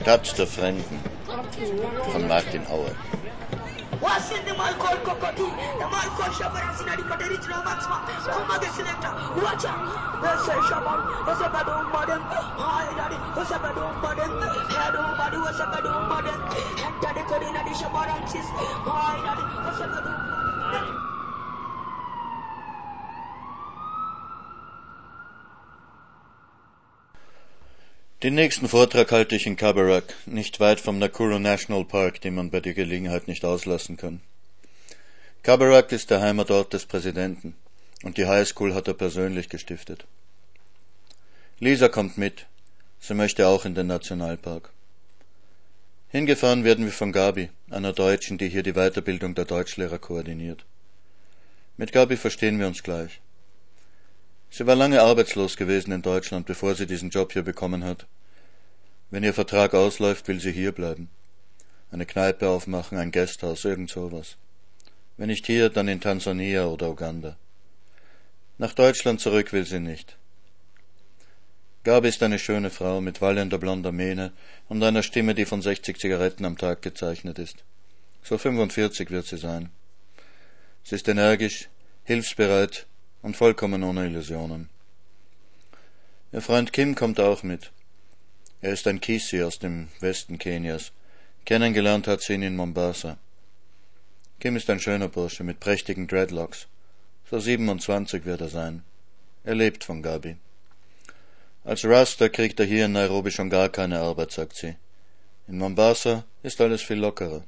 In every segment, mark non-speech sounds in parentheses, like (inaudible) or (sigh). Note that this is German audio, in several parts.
Stadt der Fremden von Martin Auer. Wasin the Malcolm Kokoti, the Malcolm Shabaran Sinadi Paterich Romansma, Komade Selector, Wacha, the Say Shaban, was a bad old modern, Hi Daddy, was a bad old modern, Had old body was a bad old modern, and Daddy Corina di Shabaran Sis, Hi Daddy, was a Den nächsten Vortrag halte ich in Kabarak, nicht weit vom Nakuru National Park, den man bei der Gelegenheit nicht auslassen kann. Kabarak ist der Heimatort des Präsidenten und die High School hat er persönlich gestiftet. Lisa kommt mit. Sie möchte auch in den Nationalpark. Hingefahren werden wir von Gabi, einer Deutschen, die hier die Weiterbildung der Deutschlehrer koordiniert. Mit Gabi verstehen wir uns gleich. Sie war lange arbeitslos gewesen in Deutschland, bevor sie diesen Job hier bekommen hat. Wenn ihr Vertrag ausläuft, will sie hier bleiben. Eine Kneipe aufmachen, ein Gasthaus, irgend sowas. Wenn nicht hier, dann in Tansania oder Uganda. Nach Deutschland zurück will sie nicht. Gabi ist eine schöne Frau mit wallender blonder Mähne und einer Stimme, die von 60 Zigaretten am Tag gezeichnet ist. So 45 wird sie sein. Sie ist energisch, hilfsbereit und vollkommen ohne Illusionen. Ihr Freund Kim kommt auch mit. Er ist ein Kisi aus dem Westen Kenias. Kennengelernt hat sie ihn in Mombasa. Kim ist ein schöner Bursche mit prächtigen Dreadlocks. So 27 wird er sein. Er lebt von Gabi. Als Rasta kriegt er hier in Nairobi schon gar keine Arbeit, sagt sie. In Mombasa ist alles viel lockerer.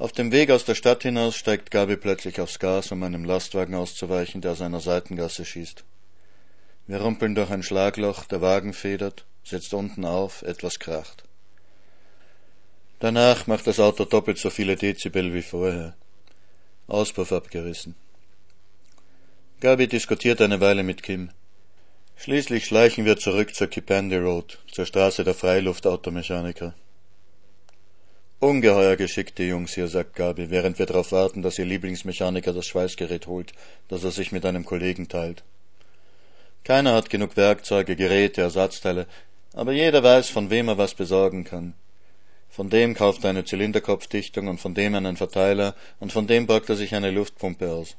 Auf dem Weg aus der Stadt hinaus steigt Gabi plötzlich aufs Gas, um einem Lastwagen auszuweichen, der aus einer Seitengasse schießt. Wir rumpeln durch ein Schlagloch, der Wagen federt, setzt unten auf, etwas kracht. Danach macht das Auto doppelt so viele Dezibel wie vorher. Auspuff abgerissen. Gabi diskutiert eine Weile mit Kim. Schließlich schleichen wir zurück zur Kipandi Road, zur Straße der Freiluftautomechaniker. Ungeheuer geschickte Jungs hier, sagt Gabi, während wir darauf warten, dass ihr Lieblingsmechaniker das Schweißgerät holt, das er sich mit einem Kollegen teilt. Keiner hat genug Werkzeuge, Geräte, Ersatzteile, aber jeder weiß, von wem er was besorgen kann. Von dem kauft er eine Zylinderkopfdichtung und von dem einen Verteiler und von dem borgt er sich eine Luftpumpe aus.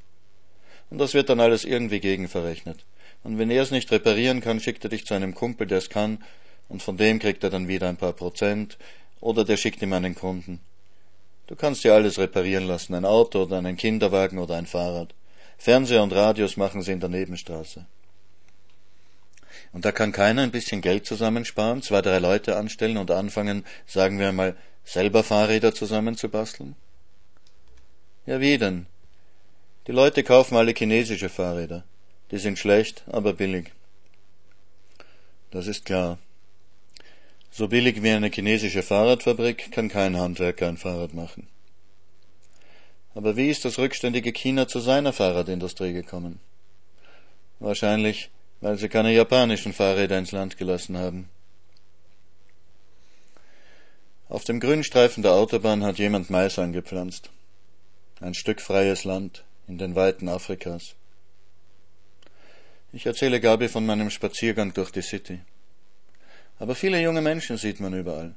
Und das wird dann alles irgendwie gegenverrechnet. Und wenn er es nicht reparieren kann, schickt er dich zu einem Kumpel, der es kann, und von dem kriegt er dann wieder ein paar Prozent, oder der schickt ihm einen Kunden. Du kannst dir alles reparieren lassen, ein Auto oder einen Kinderwagen oder ein Fahrrad. Fernseher und Radios machen sie in der Nebenstraße. Und da kann keiner ein bisschen Geld zusammensparen, zwei, drei Leute anstellen und anfangen, sagen wir einmal, selber Fahrräder zusammenzubasteln? Ja, wie denn? Die Leute kaufen alle chinesische Fahrräder. Die sind schlecht, aber billig. Das ist klar. So billig wie eine chinesische Fahrradfabrik kann kein Handwerker ein Fahrrad machen. Aber wie ist das rückständige China zu seiner Fahrradindustrie gekommen? Wahrscheinlich, weil sie keine japanischen Fahrräder ins Land gelassen haben. Auf dem Grünstreifen der Autobahn hat jemand Mais angepflanzt. Ein Stück freies Land in den Weiten Afrikas. Ich erzähle Gabi von meinem Spaziergang durch die City. Aber viele junge Menschen sieht man überall.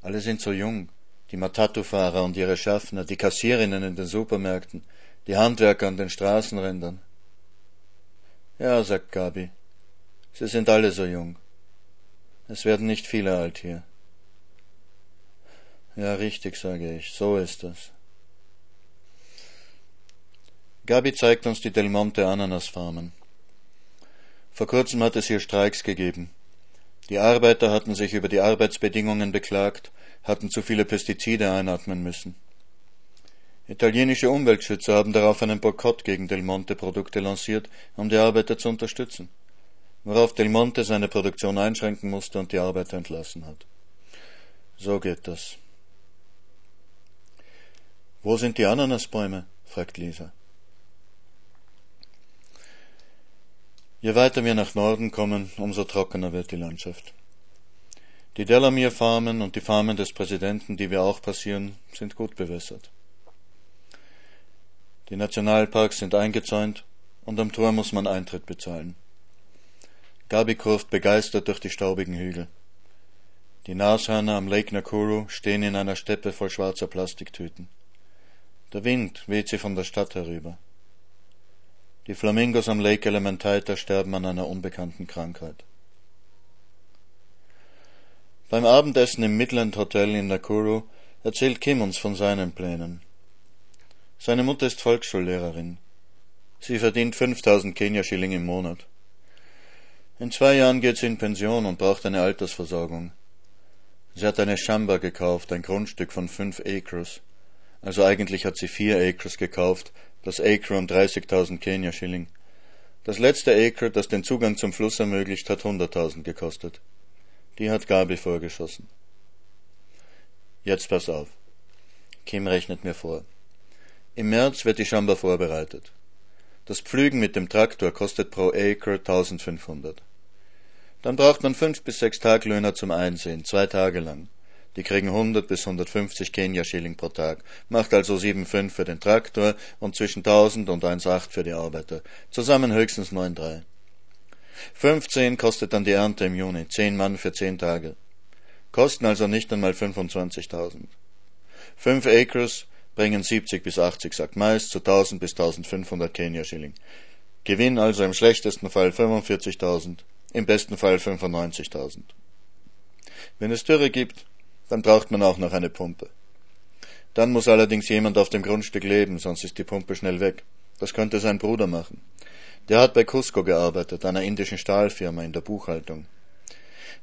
Alle sind so jung. Die Matatu-Fahrer und ihre Schaffner, die Kassierinnen in den Supermärkten, die Handwerker an den Straßenrändern. Ja, sagt Gabi, sie sind alle so jung. Es werden nicht viele alt hier. Ja, richtig, sage ich, so ist das. Gabi zeigt uns die Del Monte Ananasfarmen. Vor kurzem hat es hier Streiks gegeben. Die Arbeiter hatten sich über die Arbeitsbedingungen beklagt, hatten zu viele Pestizide einatmen müssen. Italienische Umweltschützer haben darauf einen Boykott gegen Del Monte Produkte lanciert, um die Arbeiter zu unterstützen, worauf Del Monte seine Produktion einschränken musste und die Arbeiter entlassen hat. So geht das. Wo sind die Ananasbäume? fragt Lisa. Je weiter wir nach Norden kommen, umso trockener wird die Landschaft. Die Delamere-Farmen und die Farmen des Präsidenten, die wir auch passieren, sind gut bewässert. Die Nationalparks sind eingezäunt und am Tor muss man Eintritt bezahlen. Gabi kurft begeistert durch die staubigen Hügel. Die Nashörner am Lake Nakuru stehen in einer Steppe voll schwarzer Plastiktüten. Der Wind weht sie von der Stadt herüber. Die Flamingos am Lake Elementaita sterben an einer unbekannten Krankheit. Beim Abendessen im Midland Hotel in Nakuru erzählt Kim uns von seinen Plänen. Seine Mutter ist Volksschullehrerin. Sie verdient 5000 Kenia-Schilling im Monat. In zwei Jahren geht sie in Pension und braucht eine Altersversorgung. Sie hat eine Shamba gekauft, ein Grundstück von fünf Acres. Also eigentlich hat sie vier Acres gekauft, das Acre um 30.000 Kenia-Schilling. Das letzte Acre, das den Zugang zum Fluss ermöglicht, hat 100.000 gekostet. Die hat Gabi vorgeschossen. Jetzt pass auf. Kim rechnet mir vor. Im März wird die Schamba vorbereitet. Das Pflügen mit dem Traktor kostet pro Acre 1500. Dann braucht man fünf bis sechs Taglöhner zum Einsehen, zwei Tage lang. Die kriegen 100 bis 150 Kenia-Schilling pro Tag, macht also 7,5 für den Traktor und zwischen 1000 und 1,8 für die Arbeiter. Zusammen höchstens 9,3. 15 kostet dann die Ernte im Juni, 10 Mann für 10 Tage. Kosten also nicht einmal 25.000. 5 Acres bringen 70 bis 80 Sack Mais zu 1000 bis 1500 Kenia-Schilling. Gewinn also im schlechtesten Fall 45.000, im besten Fall 95.000. Wenn es Dürre gibt, dann braucht man auch noch eine Pumpe. Dann muss allerdings jemand auf dem Grundstück leben, sonst ist die Pumpe schnell weg. Das könnte sein Bruder machen. Der hat bei Cusco gearbeitet, einer indischen Stahlfirma in der Buchhaltung.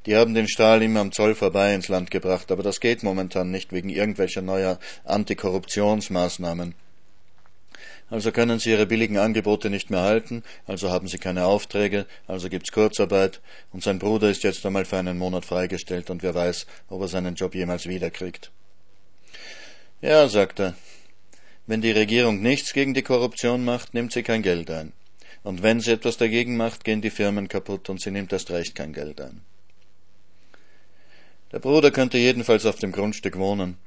Die haben den Stahl immer am Zoll vorbei ins Land gebracht, aber das geht momentan nicht wegen irgendwelcher neuer Antikorruptionsmaßnahmen. Also können sie ihre billigen Angebote nicht mehr halten, also haben sie keine Aufträge, also gibt's Kurzarbeit, und sein Bruder ist jetzt einmal für einen Monat freigestellt und wer weiß, ob er seinen Job jemals wiederkriegt. Ja, sagt er, wenn die Regierung nichts gegen die Korruption macht, nimmt sie kein Geld ein. Und wenn sie etwas dagegen macht, gehen die Firmen kaputt und sie nimmt erst recht kein Geld ein. Der Bruder könnte jedenfalls auf dem Grundstück wohnen,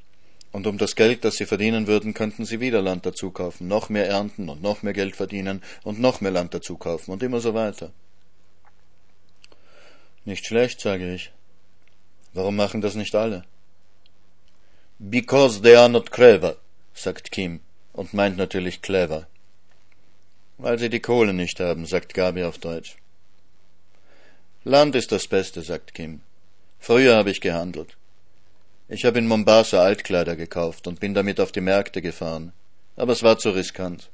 und um das Geld, das sie verdienen würden, könnten sie wieder Land dazu kaufen, noch mehr ernten und noch mehr Geld verdienen und noch mehr Land dazu kaufen und immer so weiter. Nicht schlecht, sage ich. Warum machen das nicht alle? Because they are not clever, sagt Kim und meint natürlich clever. Weil sie die Kohle nicht haben, sagt Gabi auf Deutsch. Land ist das Beste, sagt Kim. Früher habe ich gehandelt. Ich habe in Mombasa Altkleider gekauft und bin damit auf die Märkte gefahren. Aber es war zu riskant.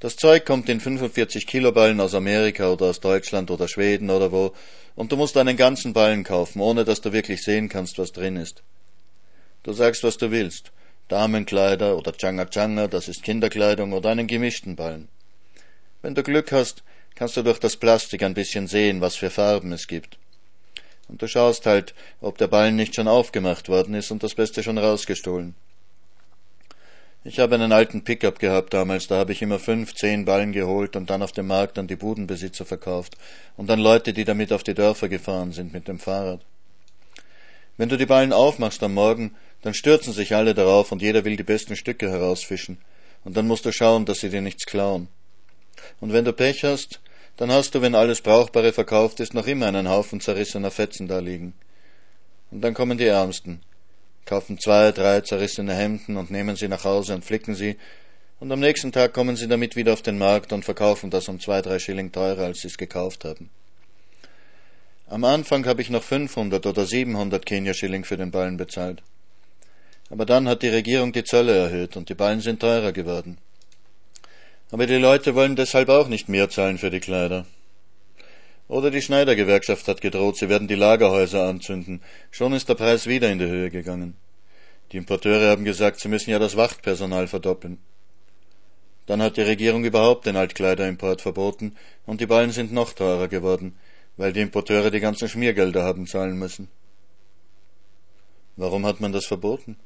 Das Zeug kommt in 45 Kilo Ballen aus Amerika oder aus Deutschland oder Schweden oder wo, und du musst einen ganzen Ballen kaufen, ohne dass du wirklich sehen kannst, was drin ist. Du sagst, was du willst. Damenkleider oder Changa Changa, das ist Kinderkleidung oder einen gemischten Ballen. Wenn du Glück hast, kannst du durch das Plastik ein bisschen sehen, was für Farben es gibt. Und du schaust halt, ob der Ballen nicht schon aufgemacht worden ist und das Beste schon rausgestohlen. Ich habe einen alten Pickup gehabt damals, da habe ich immer fünf, zehn Ballen geholt und dann auf dem Markt an die Budenbesitzer verkauft und an Leute, die damit auf die Dörfer gefahren sind mit dem Fahrrad. Wenn du die Ballen aufmachst am Morgen, dann stürzen sich alle darauf und jeder will die besten Stücke herausfischen, und dann musst du schauen, dass sie dir nichts klauen. Und wenn du Pech hast, dann hast du, wenn alles Brauchbare verkauft ist, noch immer einen Haufen zerrissener Fetzen da liegen. Und dann kommen die Ärmsten, kaufen zwei, drei zerrissene Hemden und nehmen sie nach Hause und flicken sie, und am nächsten Tag kommen sie damit wieder auf den Markt und verkaufen das um zwei, drei Schilling teurer, als sie es gekauft haben. Am Anfang habe ich noch 500 oder 700 Kenia-Schilling für den Ballen bezahlt. Aber dann hat die Regierung die Zölle erhöht und die Ballen sind teurer geworden. Aber die Leute wollen deshalb auch nicht mehr zahlen für die Kleider. Oder die Schneidergewerkschaft hat gedroht, sie werden die Lagerhäuser anzünden. Schon ist der Preis wieder in die Höhe gegangen. Die Importeure haben gesagt, sie müssen ja das Wachtpersonal verdoppeln. Dann hat die Regierung überhaupt den Altkleiderimport verboten und die Ballen sind noch teurer geworden, weil die Importeure die ganzen Schmiergelder haben zahlen müssen. Warum hat man das verboten?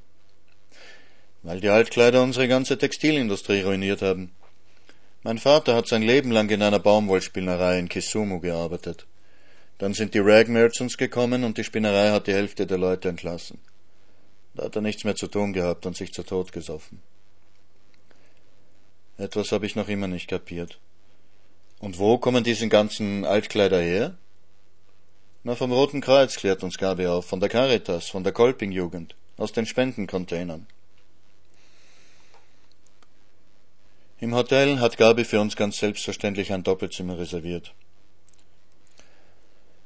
Weil die Altkleider unsere ganze Textilindustrie ruiniert haben. Mein Vater hat sein Leben lang in einer Baumwollspinnerei in Kisumu gearbeitet. Dann sind die Rag Merchants gekommen und die Spinnerei hat die Hälfte der Leute entlassen. Da hat er nichts mehr zu tun gehabt und sich zu Tod gesoffen. Etwas habe ich noch immer nicht kapiert. Und wo kommen diese ganzen Altkleider her? Na, vom Roten Kreuz klärt uns Gabi auf, von der Caritas, von der Kolping-Jugend, aus den Spendencontainern. Im Hotel hat Gabi für uns ganz selbstverständlich ein Doppelzimmer reserviert.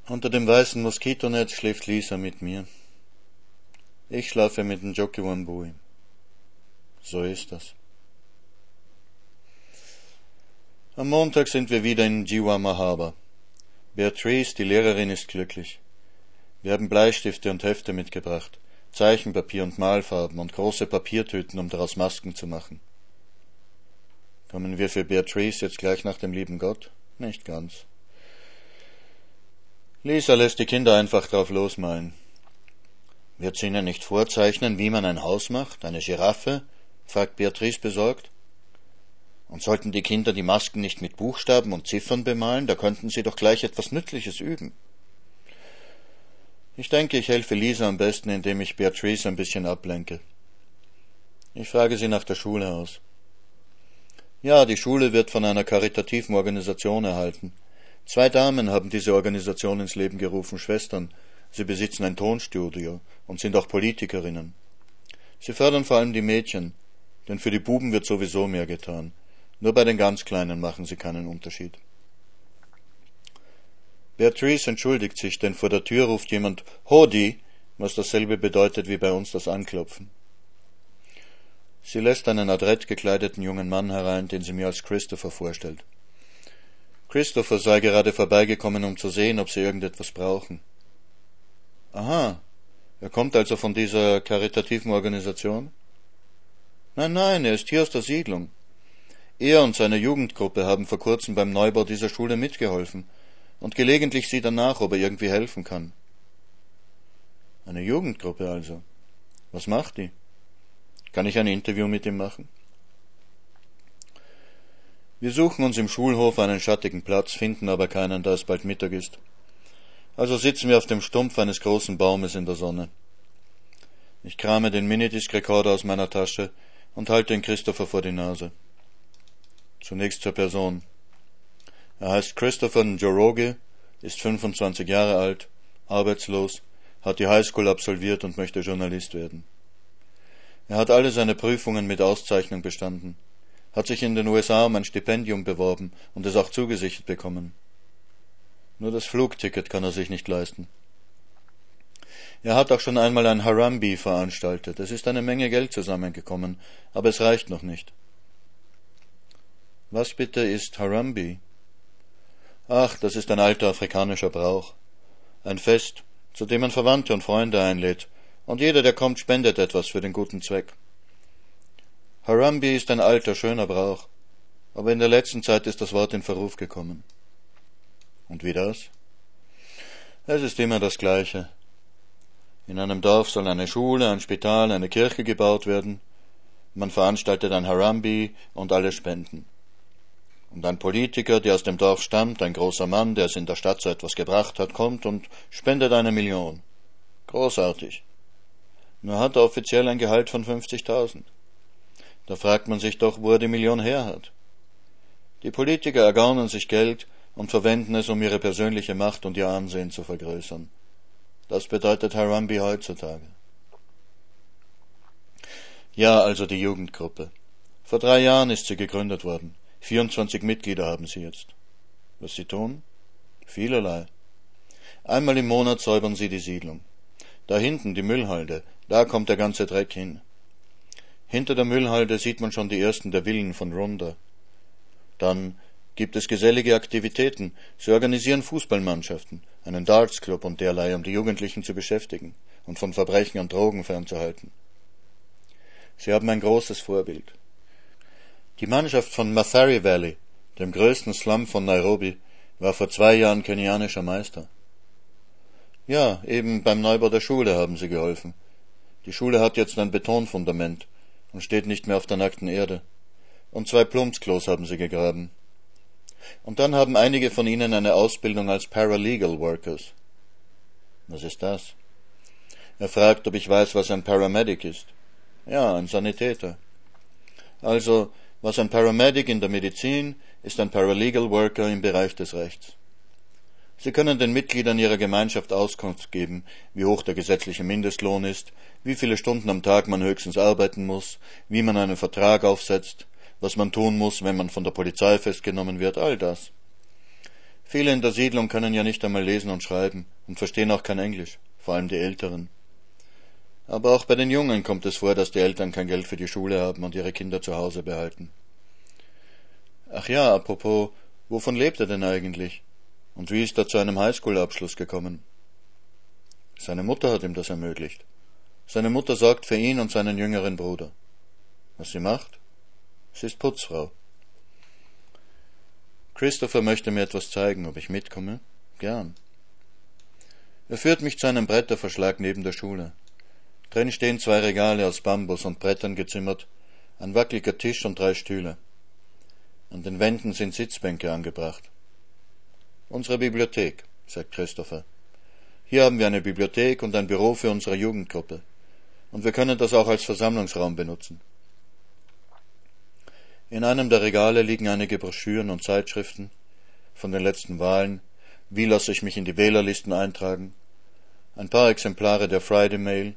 Unter dem weißen Moskitonetz schläft Lisa mit mir. Ich schlafe mit dem Jockey Wambui. So ist das. Am Montag sind wir wieder in Jiwama Harbor. Beatrice, die Lehrerin, ist glücklich. Wir haben Bleistifte und Hefte mitgebracht, Zeichenpapier und Malfarben und große Papiertüten, um daraus Masken zu machen. Kommen wir für Beatrice jetzt gleich nach dem lieben Gott? Nicht ganz. Lisa lässt die Kinder einfach drauf losmalen. Wird sie ihnen nicht vorzeichnen, wie man ein Haus macht, eine Giraffe? fragt Beatrice besorgt. Und sollten die Kinder die Masken nicht mit Buchstaben und Ziffern bemalen, da könnten sie doch gleich etwas Nützliches üben. Ich denke, ich helfe Lisa am besten, indem ich Beatrice ein bisschen ablenke. Ich frage sie nach der Schule aus. Ja, die Schule wird von einer karitativen Organisation erhalten. Zwei Damen haben diese Organisation ins Leben gerufen, Schwestern. Sie besitzen ein Tonstudio und sind auch Politikerinnen. Sie fördern vor allem die Mädchen, denn für die Buben wird sowieso mehr getan. Nur bei den ganz Kleinen machen sie keinen Unterschied. Beatrice entschuldigt sich, denn vor der Tür ruft jemand Hodi, was dasselbe bedeutet wie bei uns das Anklopfen. Sie lässt einen adrett gekleideten jungen Mann herein, den sie mir als Christopher vorstellt. Christopher sei gerade vorbeigekommen, um zu sehen, ob sie irgendetwas brauchen. Aha, er kommt also von dieser karitativen Organisation? Nein, nein, er ist hier aus der Siedlung. Er und seine Jugendgruppe haben vor kurzem beim Neubau dieser Schule mitgeholfen, und gelegentlich sieht er nach, ob er irgendwie helfen kann. Eine Jugendgruppe also. Was macht die? Kann ich ein Interview mit ihm machen? Wir suchen uns im Schulhof einen schattigen Platz, finden aber keinen, da es bald Mittag ist. Also sitzen wir auf dem Stumpf eines großen Baumes in der Sonne. Ich krame den Minidisc-Rekorder aus meiner Tasche und halte ihn Christopher vor die Nase. Zunächst zur Person. Er heißt Christopher Njoroge, ist 25 Jahre alt, arbeitslos, hat die Highschool absolviert und möchte Journalist werden. Er hat alle seine Prüfungen mit Auszeichnung bestanden, hat sich in den USA um ein Stipendium beworben und es auch zugesichert bekommen. Nur das Flugticket kann er sich nicht leisten. Er hat auch schon einmal ein Harambe veranstaltet. Es ist eine Menge Geld zusammengekommen, aber es reicht noch nicht. Was bitte ist Harambe? Ach, das ist ein alter afrikanischer Brauch. Ein Fest, zu dem man Verwandte und Freunde einlädt und jeder, der kommt, spendet etwas für den guten Zweck. Harambe ist ein alter, schöner Brauch, aber in der letzten Zeit ist das Wort in Verruf gekommen. Und wie das? Es ist immer das Gleiche. In einem Dorf soll eine Schule, ein Spital, eine Kirche gebaut werden. Man veranstaltet ein Harambe und alle spenden. Und ein Politiker, der aus dem Dorf stammt, ein großer Mann, der es in der Stadt so etwas gebracht hat, kommt und spendet eine Million. Großartig. Nur hat er offiziell ein Gehalt von 50.000. Da fragt man sich doch, wo er die Million her hat. Die Politiker ergaunen sich Geld und verwenden es, um ihre persönliche Macht und ihr Ansehen zu vergrößern. Das bedeutet Harambe heutzutage. Ja, also die Jugendgruppe. Vor drei Jahren ist sie gegründet worden. 24 Mitglieder haben sie jetzt. Was sie tun? Vielerlei. Einmal im Monat säubern sie die Siedlung. Da hinten die Müllhalde, da kommt der ganze Dreck hin. Hinter der Müllhalde sieht man schon die ersten der Villen von Ronda. Dann gibt es gesellige Aktivitäten. Sie organisieren Fußballmannschaften, einen Dartsclub und derlei, um die Jugendlichen zu beschäftigen und von Verbrechen und Drogen fernzuhalten. Sie haben ein großes Vorbild. Die Mannschaft von Mathari Valley, dem größten Slum von Nairobi, war vor zwei Jahren kenianischer Meister. Ja, eben beim Neubau der Schule haben sie geholfen. Die Schule hat jetzt ein Betonfundament und steht nicht mehr auf der nackten Erde. Und zwei Plumpsklos haben sie gegraben. Und dann haben einige von ihnen eine Ausbildung als Paralegal Workers. Was ist das? Er fragt, ob ich weiß, was ein Paramedic ist. Ja, ein Sanitäter. Also, Was ein Paramedic in der Medizin ist ein Paralegal Worker im Bereich des Rechts. Sie können den Mitgliedern ihrer Gemeinschaft Auskunft geben, wie hoch der gesetzliche Mindestlohn ist, wie viele Stunden am Tag man höchstens arbeiten muss, wie man einen Vertrag aufsetzt, was man tun muss, wenn man von der Polizei festgenommen wird, all das. Viele in der Siedlung können ja nicht einmal lesen und schreiben und verstehen auch kein Englisch, vor allem die Älteren. Aber auch bei den Jungen kommt es vor, dass die Eltern kein Geld für die Schule haben und ihre Kinder zu Hause behalten. Ach ja, apropos, wovon lebt er denn eigentlich? Und wie ist er zu einem Highschool-Abschluss gekommen? Seine Mutter hat ihm das ermöglicht. Seine Mutter sorgt für ihn und seinen jüngeren Bruder. Was sie macht? Sie ist Putzfrau. Christopher möchte mir etwas zeigen, ob ich mitkomme? Gern. Er führt mich zu einem Bretterverschlag neben der Schule. Drin stehen zwei Regale aus Bambus und Brettern gezimmert, ein wackeliger Tisch und drei Stühle. An den Wänden sind Sitzbänke angebracht. Unsere Bibliothek, sagt Christopher. Hier haben wir eine Bibliothek und ein Büro für unsere Jugendgruppe. Und wir können das auch als Versammlungsraum benutzen. In einem der Regale liegen einige Broschüren und Zeitschriften von den letzten Wahlen, wie lasse ich mich in die Wählerlisten eintragen, ein paar Exemplare der Friday Mail,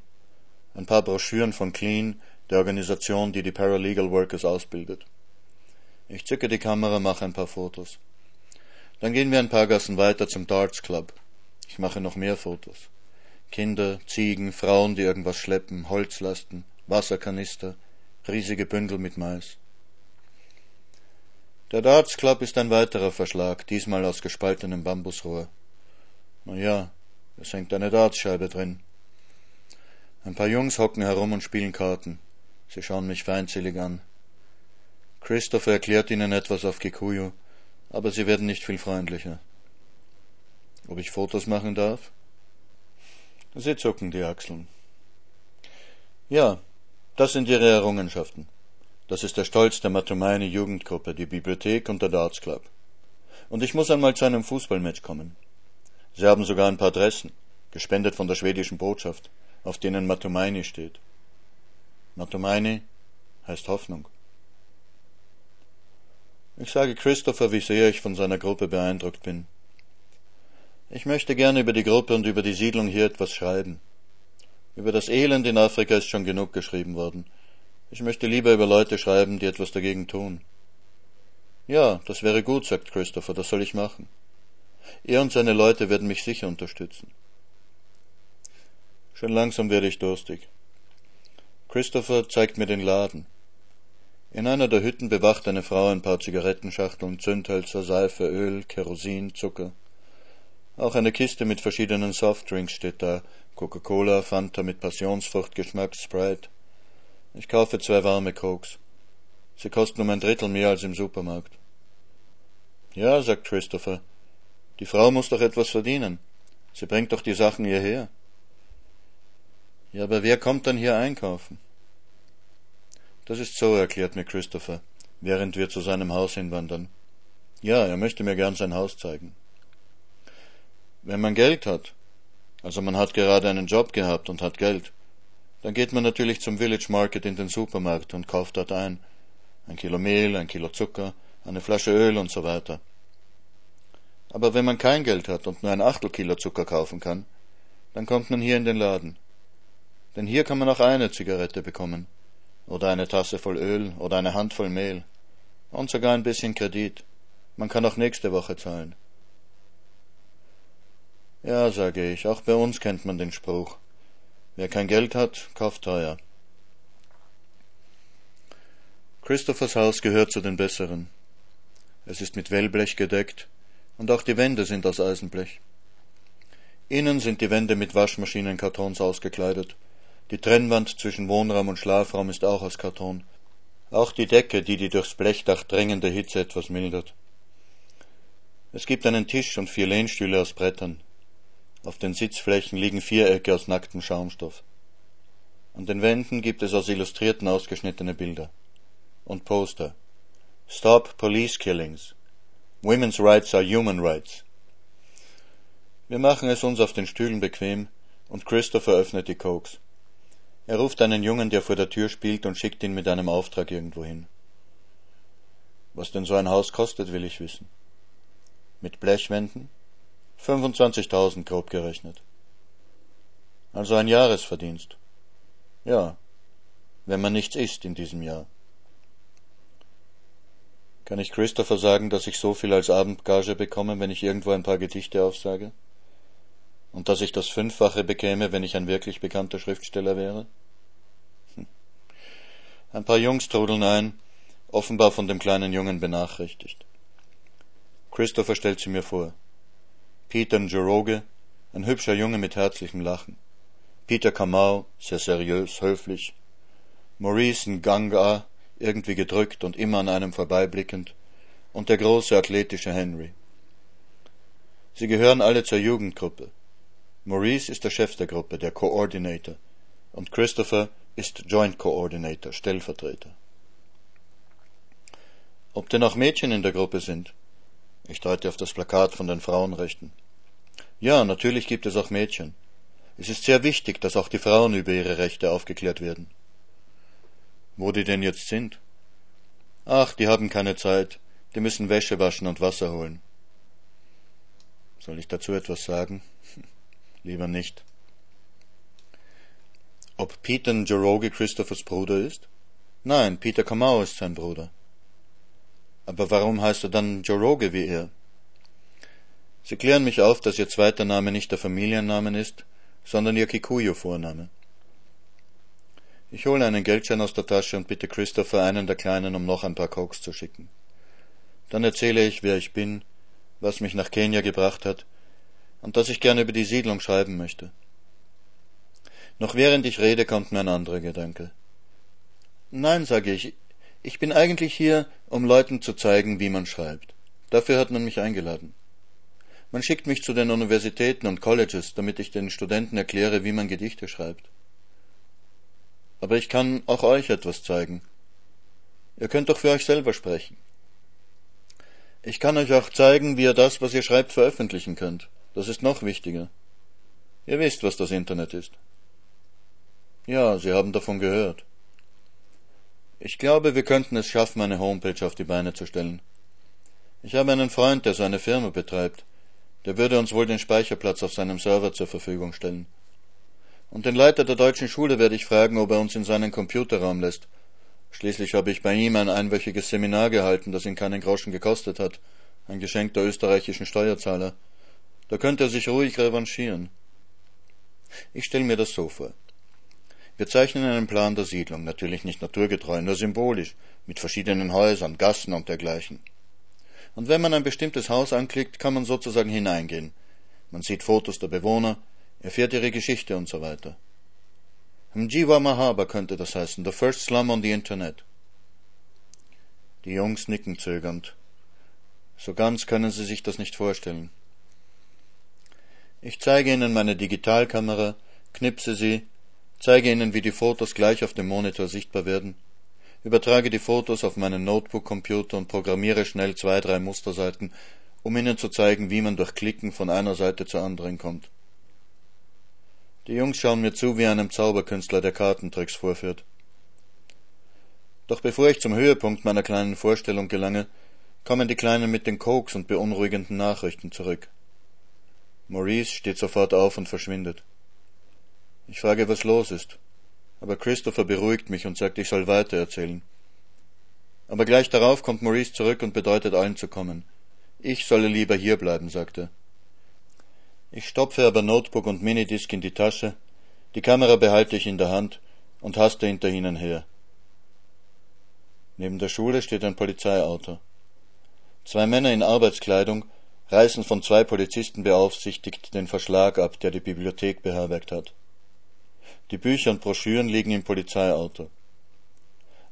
ein paar Broschüren von Clean, der Organisation, die die Paralegal Workers ausbildet. Ich zücke die Kamera, mache ein paar Fotos. Dann gehen wir ein paar Gassen weiter zum Darts Club. Ich mache noch mehr Fotos. Kinder, Ziegen, Frauen, die irgendwas schleppen, Holzlasten, Wasserkanister, riesige Bündel mit Mais. Der Darts Club ist ein weiterer Verschlag, diesmal aus gespaltenem Bambusrohr. Na ja, es hängt eine Dartscheibe drin. Ein paar Jungs hocken herum und spielen Karten. Sie schauen mich feindselig an. Christopher erklärt ihnen etwas auf Kikuyu, aber sie werden nicht viel freundlicher. Ob ich Fotos machen darf? Sie zucken die Achseln. Ja, das sind ihre Errungenschaften. Das ist der Stolz der Matumaini Jugendgruppe, die Bibliothek und der Darts Club. Und ich muss einmal zu einem Fußballmatch kommen. Sie haben sogar ein paar Dressen, gespendet von der schwedischen Botschaft, auf denen Matumaini steht. Matumaini heißt Hoffnung. Ich sage Christopher, wie sehr ich von seiner Gruppe beeindruckt bin. Ich möchte gerne über die Gruppe und über die Siedlung hier etwas schreiben. Über das Elend in Afrika ist schon genug geschrieben worden. Ich möchte lieber über Leute schreiben, die etwas dagegen tun. Ja, das wäre gut, sagt Christopher, das soll ich machen. Er und seine Leute werden mich sicher unterstützen. Schon langsam werde ich durstig. Christopher zeigt mir den Laden. In einer der Hütten bewacht eine Frau ein paar Zigarettenschachteln, Zündhölzer, Seife, Öl, Kerosin, Zucker. Auch eine Kiste mit verschiedenen Softdrinks steht da, Coca-Cola, Fanta mit Passionsfruchtgeschmack, Sprite. Ich kaufe zwei warme Cokes. Sie kosten um ein Drittel mehr als im Supermarkt. Ja, sagt Christopher, die Frau muss doch etwas verdienen. Sie bringt doch die Sachen hierher. Ja, aber wer kommt dann hier einkaufen? Das ist so, erklärt mir Christopher, während wir zu seinem Haus hinwandern. Ja, er möchte mir gern sein Haus zeigen. Wenn man Geld hat, also man hat gerade einen Job gehabt und hat Geld, dann geht man natürlich zum Village Market in den Supermarkt und kauft dort ein. Ein Kilo Mehl, ein Kilo Zucker, eine Flasche Öl und so weiter. Aber wenn man kein Geld hat und nur ein Achtel Kilo Zucker kaufen kann, dann kommt man hier in den Laden. Denn hier kann man auch eine Zigarette bekommen oder eine Tasse voll Öl oder eine Handvoll Mehl und sogar ein bisschen Kredit. Man kann auch nächste Woche zahlen. Ja, sage ich, auch bei uns kennt man den Spruch. Wer kein Geld hat, kauft teuer. Christophers Haus gehört zu den besseren. Es ist mit Wellblech gedeckt und auch die Wände sind aus Eisenblech. Innen sind die Wände mit Waschmaschinenkartons ausgekleidet die Trennwand zwischen Wohnraum und Schlafraum ist auch aus Karton. Auch die Decke, die die durchs Blechdach drängende Hitze etwas mildert. Es gibt einen Tisch und vier Lehnstühle aus Brettern. Auf den Sitzflächen liegen Vierecke aus nacktem Schaumstoff. An den Wänden gibt es aus Illustrierten ausgeschnittene Bilder. Und Poster. Stop Police Killings. Women's Rights are Human Rights. Wir machen es uns auf den Stühlen bequem und Christopher öffnet die Cokes. Er ruft einen Jungen, der vor der Tür spielt, und schickt ihn mit einem Auftrag irgendwohin. Was denn so ein Haus kostet, will ich wissen. Mit Blechwänden? 25.000 grob gerechnet. Also ein Jahresverdienst. Ja, wenn man nichts isst in diesem Jahr. Kann ich Christopher sagen, dass ich so viel als Abendgage bekomme, wenn ich irgendwo ein paar Gedichte aufsage? Und dass ich das Fünffache bekäme, wenn ich ein wirklich bekannter Schriftsteller wäre? Hm. Ein paar Jungs trudeln ein, offenbar von dem kleinen Jungen benachrichtigt. Christopher stellt sie mir vor. Peter Njoroge, ein hübscher Junge mit herzlichem Lachen. Peter Kamau, sehr seriös, höflich. Maurice Nganga, irgendwie gedrückt und immer an einem vorbeiblickend. Und der große, athletische Henry. Sie gehören alle zur Jugendgruppe. Maurice ist der Chef der Gruppe, der Coordinator. Und Christopher ist Joint Coordinator, Stellvertreter. Ob denn auch Mädchen in der Gruppe sind? Ich deute auf das Plakat von den Frauenrechten. Ja, natürlich gibt es auch Mädchen. Es ist sehr wichtig, dass auch die Frauen über ihre Rechte aufgeklärt werden. Wo die denn jetzt sind? Ach, die haben keine Zeit. Die müssen Wäsche waschen und Wasser holen. Soll ich dazu etwas sagen? (laughs) Lieber nicht. Ob Peter Njoroge Christophers Bruder ist? Nein, Peter Kamau ist sein Bruder. Aber warum heißt er dann Njoroge wie er? Sie klären mich auf, dass ihr zweiter Name nicht der Familienname ist, sondern ihr Kikuyu-Vorname. Ich hole einen Geldschein aus der Tasche und bitte Christopher, einen der Kleinen, um noch ein paar Koks zu schicken. Dann erzähle ich, wer ich bin, was mich nach Kenia gebracht hat und dass ich gerne über die Siedlung schreiben möchte. Noch während ich rede, kommt mir ein anderer Gedanke. Nein, sage ich, ich bin eigentlich hier, um Leuten zu zeigen, wie man schreibt. Dafür hat man mich eingeladen. Man schickt mich zu den Universitäten und Colleges, damit ich den Studenten erkläre, wie man Gedichte schreibt. Aber ich kann auch euch etwas zeigen. Ihr könnt doch für euch selber sprechen. Ich kann euch auch zeigen, wie ihr das, was ihr schreibt, veröffentlichen könnt. Das ist noch wichtiger. Ihr wisst, was das Internet ist. Ja, Sie haben davon gehört. Ich glaube, wir könnten es schaffen, eine Homepage auf die Beine zu stellen. Ich habe einen Freund, der so eine Firma betreibt. Der würde uns wohl den Speicherplatz auf seinem Server zur Verfügung stellen. Und den Leiter der deutschen Schule werde ich fragen, ob er uns in seinen Computerraum lässt. Schließlich habe ich bei ihm ein einwöchiges Seminar gehalten, das ihn keinen Groschen gekostet hat, ein Geschenk der österreichischen Steuerzahler. Da könnte er sich ruhig revanchieren. Ich stelle mir das so vor. Wir zeichnen einen Plan der Siedlung, natürlich nicht naturgetreu, nur symbolisch, mit verschiedenen Häusern, Gassen und dergleichen. Und wenn man ein bestimmtes Haus anklickt, kann man sozusagen hineingehen. Man sieht Fotos der Bewohner, erfährt ihre Geschichte und so weiter. Mjiwa Mahaba könnte das heißen, the first slum on the Internet. Die Jungs nicken zögernd. So ganz können sie sich das nicht vorstellen. Ich zeige ihnen meine Digitalkamera, knipse sie, zeige ihnen, wie die Fotos gleich auf dem Monitor sichtbar werden übertrage die Fotos auf meinen Notebook-Computer und programmiere schnell zwei, drei Musterseiten, um Ihnen zu zeigen, wie man durch Klicken von einer Seite zur anderen kommt. Die Jungs schauen mir zu wie einem Zauberkünstler, der Kartentricks vorführt. Doch bevor ich zum Höhepunkt meiner kleinen Vorstellung gelange, kommen die Kleinen mit den Koks und beunruhigenden Nachrichten zurück. Maurice steht sofort auf und verschwindet. Ich frage, was los ist aber Christopher beruhigt mich und sagt, ich soll weitererzählen. Aber gleich darauf kommt Maurice zurück und bedeutet allen zu kommen. Ich solle lieber hierbleiben, sagt er. Ich stopfe aber Notebook und Minidisc in die Tasche, die Kamera behalte ich in der Hand und haste hinter ihnen her. Neben der Schule steht ein Polizeiauto. Zwei Männer in Arbeitskleidung reißen von zwei Polizisten beaufsichtigt den Verschlag ab, der die Bibliothek beherbergt hat. Die Bücher und Broschüren liegen im Polizeiauto.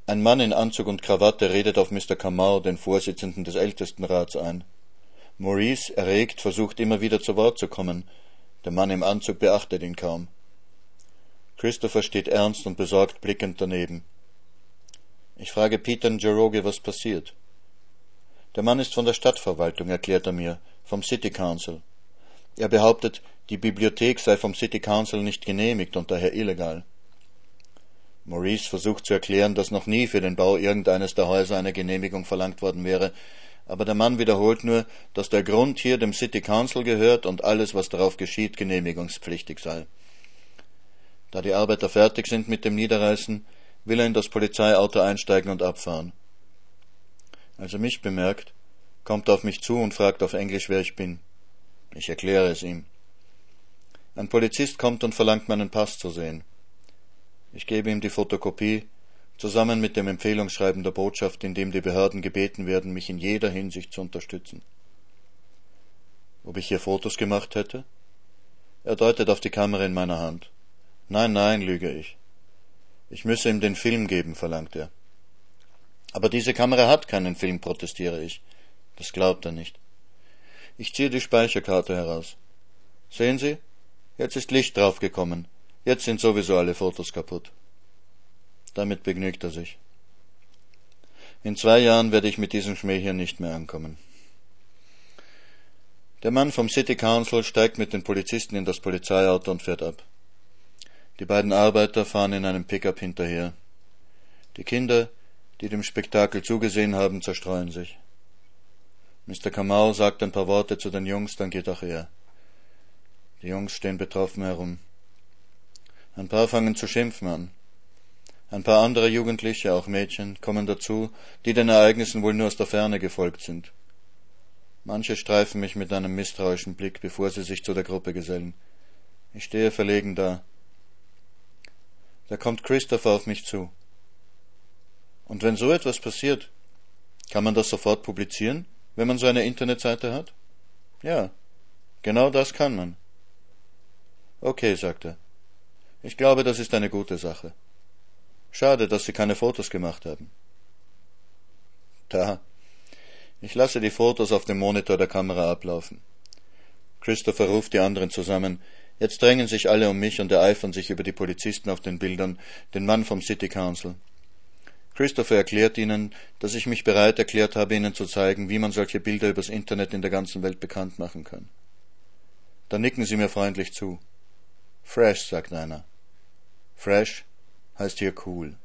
Ein Mann in Anzug und Krawatte redet auf Mr. Kamau, den Vorsitzenden des Ältestenrats, ein. Maurice, erregt, versucht immer wieder zu Wort zu kommen. Der Mann im Anzug beachtet ihn kaum. Christopher steht ernst und besorgt blickend daneben. Ich frage Peter Njoroge, was passiert. Der Mann ist von der Stadtverwaltung, erklärt er mir, vom City Council. Er behauptet, die Bibliothek sei vom City Council nicht genehmigt und daher illegal. Maurice versucht zu erklären, dass noch nie für den Bau irgendeines der Häuser eine Genehmigung verlangt worden wäre, aber der Mann wiederholt nur, dass der Grund hier dem City Council gehört und alles, was darauf geschieht, genehmigungspflichtig sei. Da die Arbeiter fertig sind mit dem Niederreißen, will er in das Polizeiauto einsteigen und abfahren. Als er mich bemerkt, kommt auf mich zu und fragt auf Englisch, wer ich bin. Ich erkläre es ihm. Ein Polizist kommt und verlangt meinen Pass zu sehen. Ich gebe ihm die Fotokopie, zusammen mit dem Empfehlungsschreiben der Botschaft, in dem die Behörden gebeten werden, mich in jeder Hinsicht zu unterstützen. Ob ich hier Fotos gemacht hätte? Er deutet auf die Kamera in meiner Hand. Nein, nein, lüge ich. Ich müsse ihm den Film geben, verlangt er. Aber diese Kamera hat keinen Film, protestiere ich. Das glaubt er nicht. Ich ziehe die Speicherkarte heraus. Sehen Sie? Jetzt ist Licht draufgekommen. Jetzt sind sowieso alle Fotos kaputt. Damit begnügt er sich. In zwei Jahren werde ich mit diesem Schmäh hier nicht mehr ankommen. Der Mann vom City Council steigt mit den Polizisten in das Polizeiauto und fährt ab. Die beiden Arbeiter fahren in einem Pickup hinterher. Die Kinder, die dem Spektakel zugesehen haben, zerstreuen sich. Mr. Kamau sagt ein paar Worte zu den Jungs, dann geht auch er. Die Jungs stehen betroffen herum. Ein paar fangen zu schimpfen an. Ein paar andere Jugendliche, auch Mädchen, kommen dazu, die den Ereignissen wohl nur aus der Ferne gefolgt sind. Manche streifen mich mit einem misstrauischen Blick, bevor sie sich zu der Gruppe gesellen. Ich stehe verlegen da. Da kommt Christopher auf mich zu. Und wenn so etwas passiert, kann man das sofort publizieren, wenn man so eine Internetseite hat? Ja, genau das kann man. Okay, sagt er. Ich glaube, das ist eine gute Sache. Schade, dass Sie keine Fotos gemacht haben. Da. Ich lasse die Fotos auf dem Monitor der Kamera ablaufen. Christopher ruft die anderen zusammen. Jetzt drängen sich alle um mich und ereifern sich über die Polizisten auf den Bildern, den Mann vom City Council. Christopher erklärt ihnen, dass ich mich bereit erklärt habe, ihnen zu zeigen, wie man solche Bilder übers Internet in der ganzen Welt bekannt machen kann. Dann nicken sie mir freundlich zu. Fresh, sagt einer. Fresh heißt hier cool.